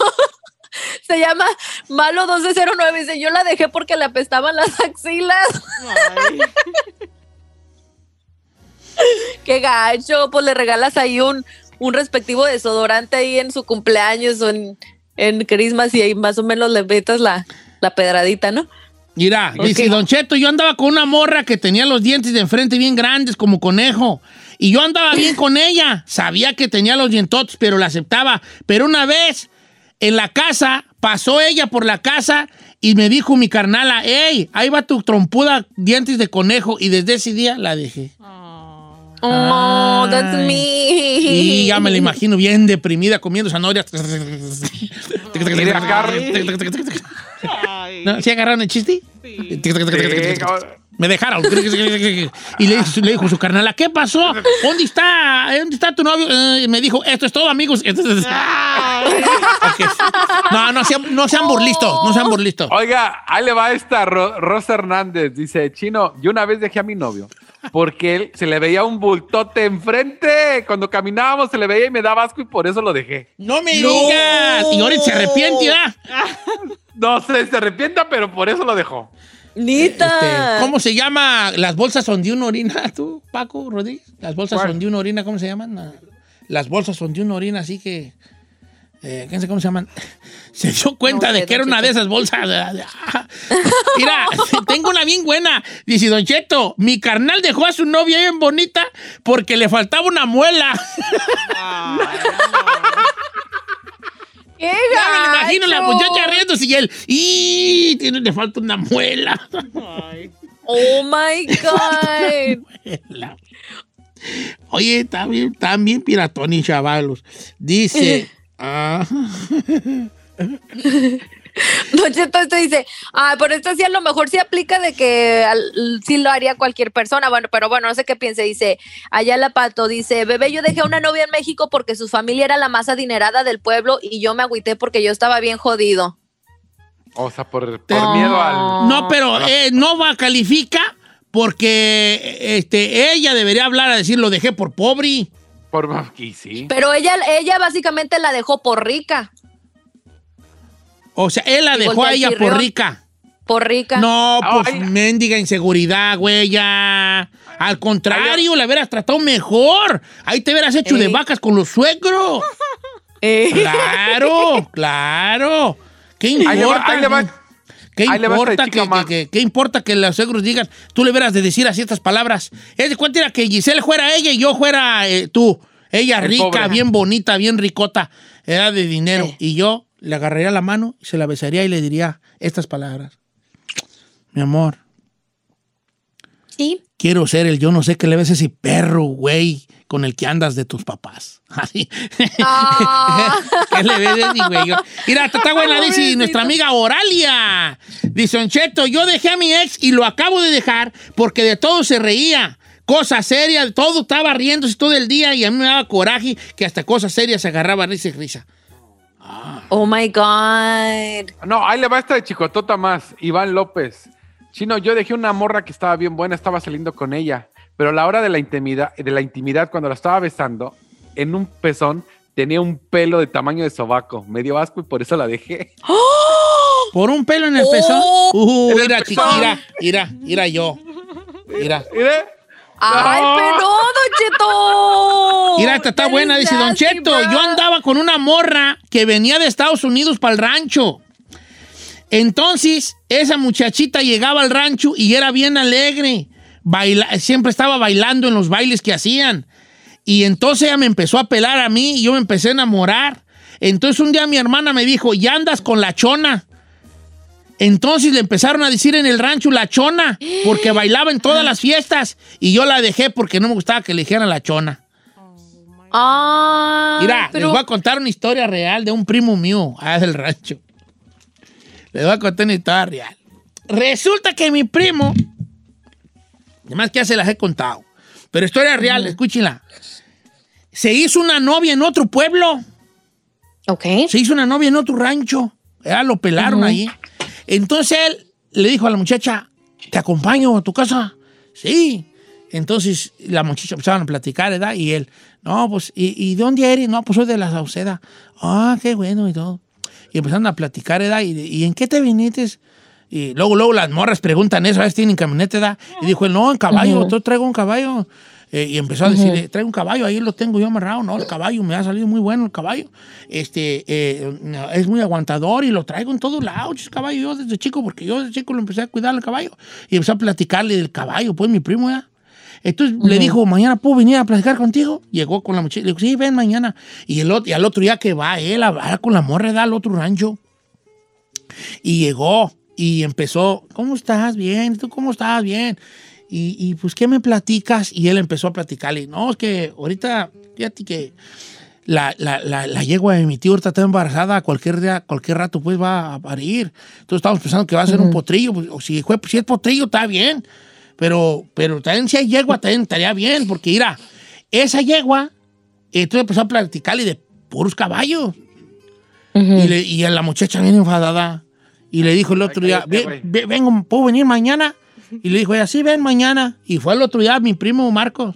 C: <laughs> se llama Malo 1209. Dice, yo la dejé porque le apestaban las axilas.
E: Ay. <laughs>
C: Qué gacho. Pues le regalas ahí un, un respectivo desodorante ahí en su cumpleaños o en, en Christmas y ahí más o menos le metas la, la pedradita, ¿no?
B: Mira, dice Don Cheto, yo andaba con una morra que tenía los dientes de enfrente bien grandes como conejo. Y yo andaba bien con ella. Sabía que tenía los dientotes, pero la aceptaba. Pero una vez en la casa, pasó ella por la casa y me dijo mi carnala, hey, ahí va tu trompuda dientes de conejo. Y desde ese día la dejé.
C: Oh, that's
B: Ay.
C: me.
B: Y ya me la imagino bien deprimida comiendo zanahorias. ¿No? ¿Sí agarraron el chiste?
D: Sí.
B: Me dejaron. Y le, dijo- le dijo su carnala, ¿qué pasó? ¿Dónde está? ¿Dónde está tu novio? Eh, y me dijo, esto es todo, amigos. No, no sean, no sean burlistos, no sean burlistos.
D: Oiga, ahí le va esta Ro- Rosa Hernández. Dice, Chino, yo una vez dejé a mi novio porque él se le veía un bultote enfrente. Cuando caminábamos se le veía y me daba asco y por eso lo dejé.
B: No me digas. Y ahora se arrepiente, ¿verdad? <laughs>
D: No sé, se arrepienta, pero por eso lo dejó.
C: Nita.
B: Este, ¿Cómo se llama? Las bolsas son de una orina, <laughs> tú, Paco Rodríguez. Las bolsas
D: ¿Cuál?
B: son de una orina, ¿cómo se llaman? Ah, Las bolsas son de una orina, así que. Eh, ¿Quién sabe cómo se llaman? <laughs> Se dio cuenta
C: No sé,
B: de que era una de esas bolsas. <laughs> Mira, <laughs> tengo una bien buena. Dice Don Cheto, mi carnal dejó a su novia bien bonita porque le faltaba una muela.
C: ¡Qué
B: Ya me lo imagino la muchacha riéndose y él, ¡y! Tiene, le falta una muela.
C: Oh my God.
B: Oye, está bien piratón y chavalos. Dice. Ah, <laughs>
C: Don Cheto, esto dice, ah, pero esto sí a lo mejor sí aplica de que al- sí lo haría cualquier persona, bueno, pero bueno, no sé qué piense, dice, allá la pato, dice, bebé, yo dejé a una novia en México porque su familia era la más adinerada del pueblo y yo me agüité porque yo estaba bien jodido.
D: O sea, por, por miedo al.
B: no, pero eh, no va califica porque este, ella debería hablar a decir lo dejé por pobre.
D: Por aquí sí.
C: Pero ella, ella básicamente la dejó por rica,
B: O sea, él la
C: Y
B: dejó a ella por rica.
C: por rica.
B: No, pues
D: Ay.
B: mendiga inseguridad, güey, ya. Al contrario, la hubieras tratado mejor. Ahí te hubieras hecho de
C: Ey.
B: vacas con los suegros.
C: Eh.
B: Claro, claro. ¿Qué
D: Ahí le va,
B: importa?
D: ahí le va.
B: ¿Qué
D: Ahí
B: importa, que, que- que- qué importa que los suegros digan? Tú le hubieras de decir así estas palabras. Es de cuenta era que Giselle fuera ella y yo fuera eh, tú. Ella
D: El
B: rica,
D: pobre.
B: bien bonita, bien ricota, era de dinero.
C: Eh.
B: Y yo le agarraría la mano, se la besaría y le diría estas palabras. Mi amor,
C: Sí.
B: quiero ser el yo no sé qué le ves a ese perro, güey, con el que andas de tus papás. <laughs> Así.
C: Ah. <laughs>
B: ¿Qué le ves güey? Yo- Mira, está buena, dice nuestra amiga Oralia. Dice, Don Cheto, yo dejé a mi ex y lo acabo de dejar porque de todo se reía. Cosas serias, todo estaba riéndose todo el día y a mí me daba coraje que hasta cosas serias se agarraba risa y risa.
C: Oh my God.
D: No, ahí le va esta de chicotota más. Iván López. Chino, yo dejé una morra que estaba bien buena, estaba saliendo con ella. Pero a la hora de la intimidad, de la intimidad cuando la estaba besando, en un pezón tenía un pelo de tamaño de sobaco. Me dio asco y por eso la dejé. <gasps>
B: Por un pelo en el
C: Oh.
B: pezón. Uh,
D: En el
B: mira,
D: pezón.
B: mira, mira yo. Mira.
D: Mire.
C: ¡Ay,
D: No.
C: pero, Don Cheto!
B: Mira, esta está buena, dice Don Cheto. Yo andaba con una morra que venía de Estados Unidos para el rancho. Entonces, esa muchachita llegaba al rancho y era bien alegre. Baila- siempre estaba bailando en los bailes que hacían. Y entonces ella me empezó a pelar a mí y yo me empecé a enamorar. Entonces un día mi hermana me dijo, ya andas con la chona. Entonces le empezaron a decir en el rancho la chona, porque bailaba en todas las fiestas. Y yo la dejé porque no me gustaba que le dijeran la chona.
C: Ah,
B: Mira,
C: pero
B: les voy a contar una historia real de un primo mío allá del rancho. Les voy a contar una historia real. Resulta que mi primo, además que ya se las he contado, pero historia real, escúchenla. Se hizo una novia en otro pueblo,
C: Ok.
B: se hizo una novia en otro rancho, ya lo pelaron ahí. Entonces él le dijo a la muchacha, ¿te acompaño a tu casa? Sí. Entonces la muchacha empezaron a platicar, ¿verdad? Y él, no, pues, ¿y, y de dónde eres? No, pues soy de la Sauceda. Ah, qué bueno y todo. Y empezaron a platicar, ¿verdad? ¿Y, y en qué te viniste? Y luego, luego las morras preguntan eso, a ver si tienen camioneta, ¿verdad? Y dijo él, no, en caballo, yo traigo un caballo. Eh, y empezó a decirle, traigo un caballo, ahí lo tengo yo amarrado, no, el caballo, me ha salido muy bueno el caballo. Este, eh, es muy aguantador y lo traigo en todos lados, ese caballo, yo desde chico, porque yo desde chico lo empecé a cuidar al caballo. Y empezó a platicarle del caballo, pues mi primo ya. Entonces le dijo, mañana puedo venir a platicar contigo. Llegó con la muchacha, le dijo, sí, ven mañana. Y, el, ot- y al otro día que va él a hablar con la morra, da al otro rancho. Y llegó y empezó, ¿cómo estás? Bien, ¿tú cómo estás? Bien. Y, y, pues, ¿qué me platicas? Y él empezó a platicarle, no, es que ahorita, fíjate que la, la, la, la yegua de mi tío ahorita está embarazada, cualquier día, cualquier rato pues va a parir. Entonces estamos pensando que va a ser un potrillo, pues, o si, fue, si es potrillo está bien, pero, pero también si hay yegua también estaría bien, porque mira, esa yegua, entonces empezó a platicarle de puros caballos. y, le- y a la muchacha bien enfadada. Y le dijo el otro día,
D: cállate,
B: "Ve-
D: güey.
B: ve- vengo, ¿puedo venir mañana? Y le dijo ella, sí, ven mañana. Y fue el otro día mi primo Marcos.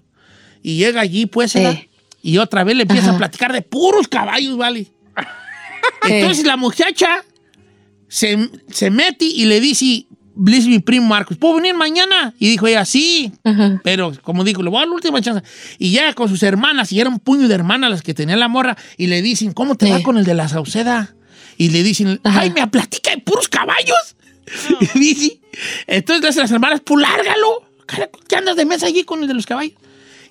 B: Y llega allí, pues.
C: Eh.
B: y otra vez le empieza
C: Ajá.
B: a platicar de puros caballos, ¿vale? Entonces la muchacha se, se mete y le dice, le dice mi primo Marcos, ¿puedo venir mañana? Y dijo ella, sí.
C: Ajá.
B: Pero, como digo, le voy a dar la última chance. Y llega con sus hermanas, y era un puño de hermanas las que tenía la morra, y le dicen, ¿cómo te va con el de la Sauceda? Y le dicen,
C: Ajá.
B: ay, me platica de puros caballos. <laughs> Y dice, entonces las hermanas, pues lárgalo. ¿Qué andas de mesa allí con el de los caballos?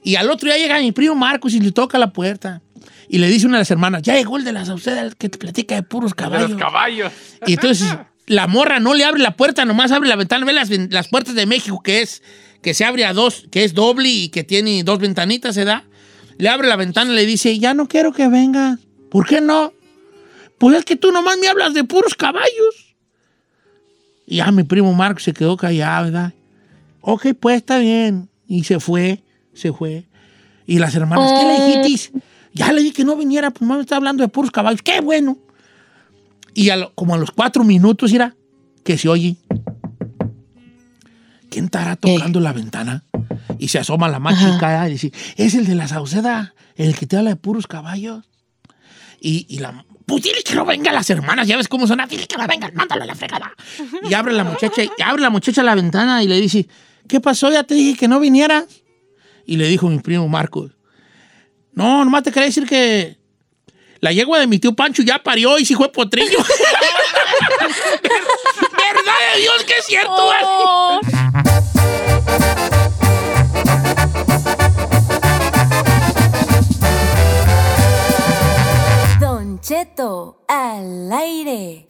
B: Y al otro día llega mi primo Marcos y le toca la puerta. Y le dice una de las hermanas, ya llegó el de la Sauceda, el que te platica de puros
D: De
B: caballos.
D: los caballos.
B: Y entonces la morra no le abre la puerta, nomás abre la ventana. Ve las, las puertas de México, que es que se abre a dos, que es doble y que tiene dos ventanitas, ¿se da? Le abre la ventana y le dice, ya no quiero que vengas. ¿Por qué no? Pues es que tú nomás me hablas de puros caballos. Y ya mi primo Marco se quedó callado, ¿verdad? Ok, pues está bien. Y se fue, se fue. Y las hermanas, ¿qué le dijiste? Ya le dije que no viniera, pues mamá me está hablando de puros caballos. ¡Qué bueno! Y a lo- como a los cuatro minutos, era que se oye. ¿Quién estará tocando la ventana? Y se asoma la más chica y dice, es el de la Sauceda, el que te habla de puros caballos. Y, y la... Pues dile que no vengan las hermanas, ya ves cómo son. ah, Dile que no vengan, mándalo a la fregada. Y abre la muchacha, y abre la muchacha la ventana y le dice, ¿qué pasó? Ya te dije que no vinieras. Y le dijo mi primo Marcos, no, nomás te quería decir que la yegua de mi tío Pancho ya parió y sí fue potrillo. <laughs> <laughs> ¿Verdad de Dios que es cierto?
C: Oh.
I: Al aire.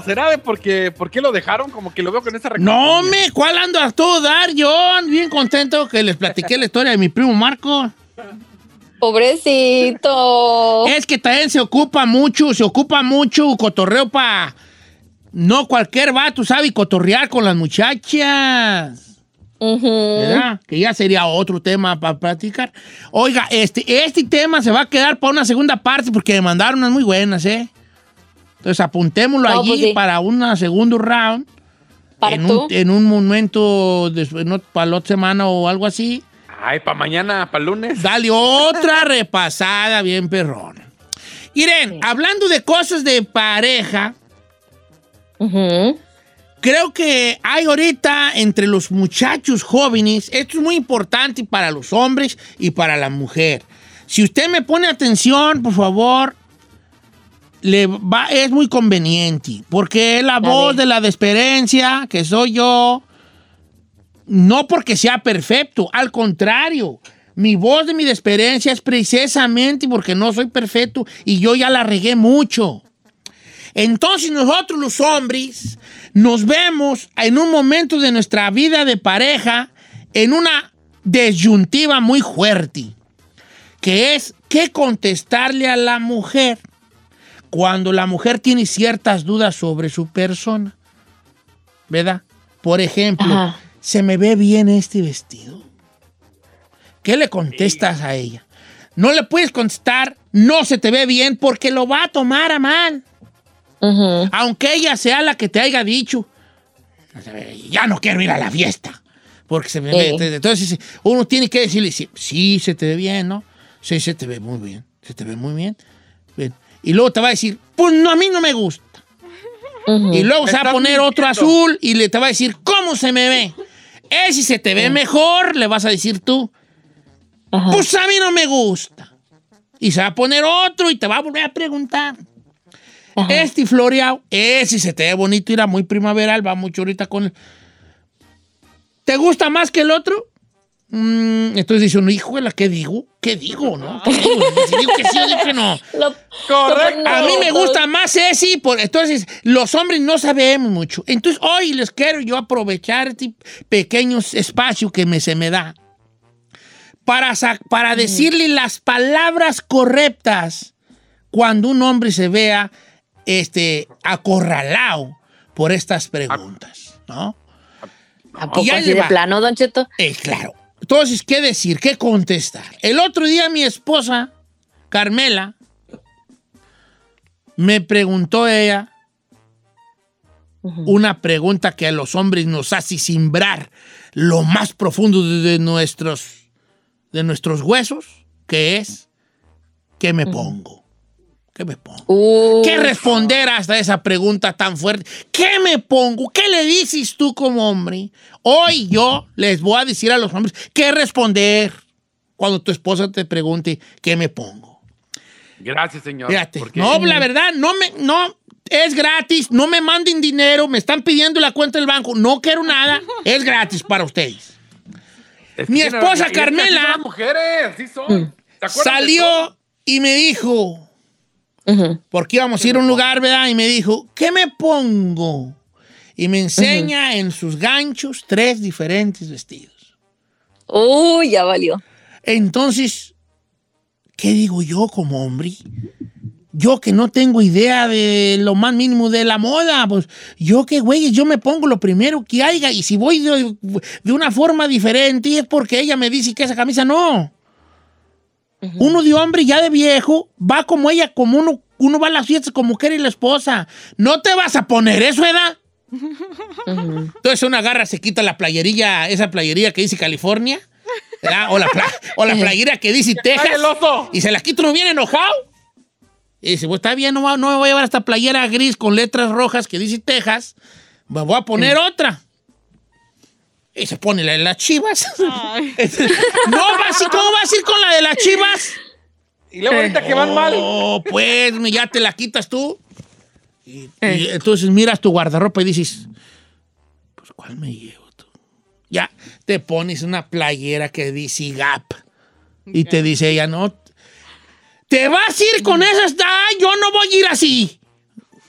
D: ¿Será de porque, por qué lo dejaron? Como que lo veo con esa
B: No, me, ¿cuál ando a todo dar? Ando bien contento que les platiqué la historia de mi primo Marco.
C: Pobrecito.
B: Es que también se ocupa mucho, se ocupa mucho cotorreo para... No cualquier vato sabe cotorrear con las muchachas. ¿verdad? Que ya sería otro tema para platicar. Oiga, este, este tema se va a quedar para una segunda parte porque me mandaron unas muy buenas, ¿eh? Entonces apuntémoslo
C: No,
B: allí
C: pues sí.
B: para un segundo round.
C: Para
B: En
C: tú.
B: un, en un momento, después, no, para la otra semana o algo así.
D: Ay, para mañana, para lunes.
B: Dale otra <laughs> repasada bien perrón. Irene, hablando de cosas de pareja, creo que hay ahorita entre los muchachos jóvenes, esto es muy importante para los hombres y para la mujer. Si usted me pone atención, por favor, le va, es muy conveniente, porque es la voz de la desesperencia, que soy yo, no porque sea perfecto, al contrario. Mi voz de mi desesperencia es precisamente porque no soy perfecto y yo ya la regué mucho. Entonces nosotros los hombres nos vemos en un momento de nuestra vida de pareja en una disyuntiva muy fuerte, que es qué contestarle a la mujer cuando la mujer tiene ciertas dudas sobre su persona. ¿Verdad? Por ejemplo,
C: Ajá.
B: ¿se me ve bien este vestido? ¿Qué le contestas a ella? No le puedes contestar, no se te ve bien, porque lo va a tomar a mal.
C: Ujú.
B: Aunque ella sea la que te haya dicho, ya no quiero ir a la fiesta. Porque se me ve.
C: Sí.
B: Entonces uno tiene que decirle, sí, sí, se te ve bien, ¿no? Sí, se te ve muy bien. Se te ve muy bien. Y luego te va a decir, pues no, a mí no me gusta. Y luego se va a poner otro azul y le te va a decir, ¿cómo se me ve? Eh, si se te ve mejor, le vas a decir tú,
C: Ajá.
B: pues a mí no me gusta. Y se va a poner otro y te va a volver a preguntar.
C: Ajá.
B: Este floreado, ese se te ve bonito, era muy primaveral, va mucho ahorita con el... ¿Te gusta más que el otro? Mm, entonces dice uno, híjole, ¿qué digo? ¿Qué digo, no? ¿Qué digo? Si digo que sí o digo que no. <laughs>
C: Lo-
D: Correcto.
B: A mí me
C: no,
B: gusta más ese, por, entonces los hombres no sabemos mucho. Entonces hoy les quiero yo aprovechar este pequeño espacio que me, se me da para, sa- para decirle las palabras correctas cuando un hombre se vea este, acorralado por estas preguntas, ¿no?
C: ¿A poco
B: Y
C: así
B: le
C: de plano, Don Cheto?
B: Eh, claro. Entonces, ¿qué decir? ¿Qué contestar? El otro día mi esposa, Carmela, me preguntó ella una pregunta que a los hombres nos hace simbrar lo más profundo de, nuestros, de nuestros huesos, que es, ¿qué me pongo? ¿Qué me pongo?
C: Uh,
B: ¿Qué responder hasta esa pregunta tan fuerte? ¿Qué me pongo? ¿Qué le dices tú como hombre? Hoy yo les voy a decir a los hombres qué responder cuando tu esposa te pregunte qué me pongo.
D: Gracias, señor.
B: Fíjate, no, la verdad, no me, no, es gratis, no me manden dinero, me están pidiendo la cuenta del banco, no quiero nada, es gratis para ustedes.
D: Es que
B: mi esposa
D: y es que así
B: Carmela-
D: son las mujeres, así son. ¿Te?
B: Salió y me dijo, porque íbamos a ir a un lugar, ¿verdad? Y me dijo, ¿qué me pongo? Y me enseña en sus ganchos tres diferentes vestidos.
C: Uy, ya valió.
B: Entonces, ¿qué digo yo como hombre? Yo que no tengo idea de lo más mínimo de la moda, pues yo que güey, yo me pongo lo primero que haya y si voy de, de una forma diferente es porque ella me dice que esa camisa no. Uno de hombre ya de viejo va como ella, como uno, uno va a las fiestas como quiere la esposa. No te vas a poner eso, ¿verdad? Entonces una agarra, se quita la playerilla, esa playerilla que dice California, ¿verdad? O la, pla- o la playera que dice Texas.
D: ¡Ay, el oso!
B: Y se la quita uno bien enojado. Y dice, pues está bien, no, va- no me voy a llevar esta playera gris con letras rojas que dice Texas. Me voy a poner otra. Y se pone la de las chivas.
E: Ay. <laughs>
B: no, va así, ¿cómo vas a ir con la de las chivas?
D: Y luego ahorita que van mal.
B: Oh, pues ya te la quitas tú. Y, y entonces miras tu guardarropa y dices, pues ¿cuál me llevo tú? Ya te pones una playera que dice Gap. Y te dice ella, no, te vas a ir con esas, Ay, yo no voy a ir así.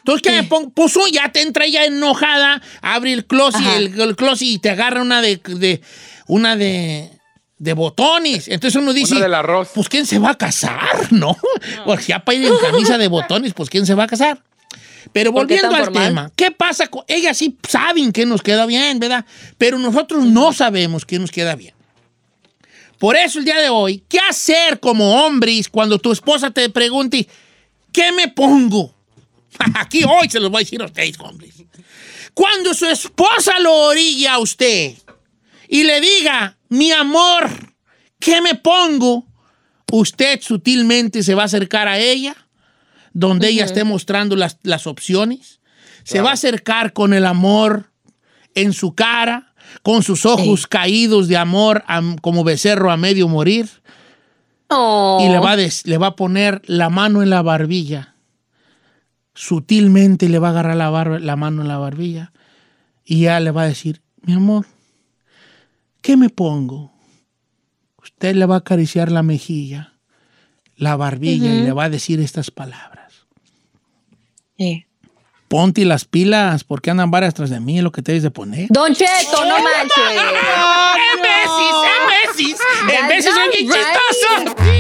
B: Entonces, ¿qué me pongo? Pues oh, ya te entra ella enojada, abre el closet, el, el closet y te agarra una de, de- una de, de botones. Entonces uno dice,
D: Una del arroz.
B: pues ¿quién se va a casar? <laughs> ¿No? Pues ya para ir en camisa de <laughs> botones, pues ¿quién se va a casar? Pero
C: ¿Por qué
B: volviendo al
C: formal?
B: tema, ¿qué pasa con ellas sí saben que nos queda bien, ¿verdad? Pero nosotros no sabemos que nos queda bien. Por eso el día de hoy, ¿qué hacer como hombres cuando tu esposa te pregunte, ¿qué me pongo? <laughs> Aquí hoy se los voy a decir a ustedes, hombres. Cuando su esposa lo orilla a usted y le diga, mi amor, ¿qué me pongo? Usted sutilmente se va a acercar a ella, donde ella esté mostrando las, las opciones. Se va a acercar con el amor en su cara, con sus ojos caídos de amor am- como becerro a medio morir
C: Oh.
B: y le va, a des- le va a poner la mano en la barbilla. Sutilmente le va a agarrar la, barba- la mano en la barbilla y ya le va a decir, mi amor, ¿qué me pongo? Usted le va a acariciar la mejilla, la barbilla y le va a decir estas palabras.
C: Sí.
B: Ponte las pilas, porque andan varias tras de mí, es lo que te debes de poner.
C: Don Cheto, no manches.
B: ¡En veces, en veces! ¡En
C: That's
B: veces son bien!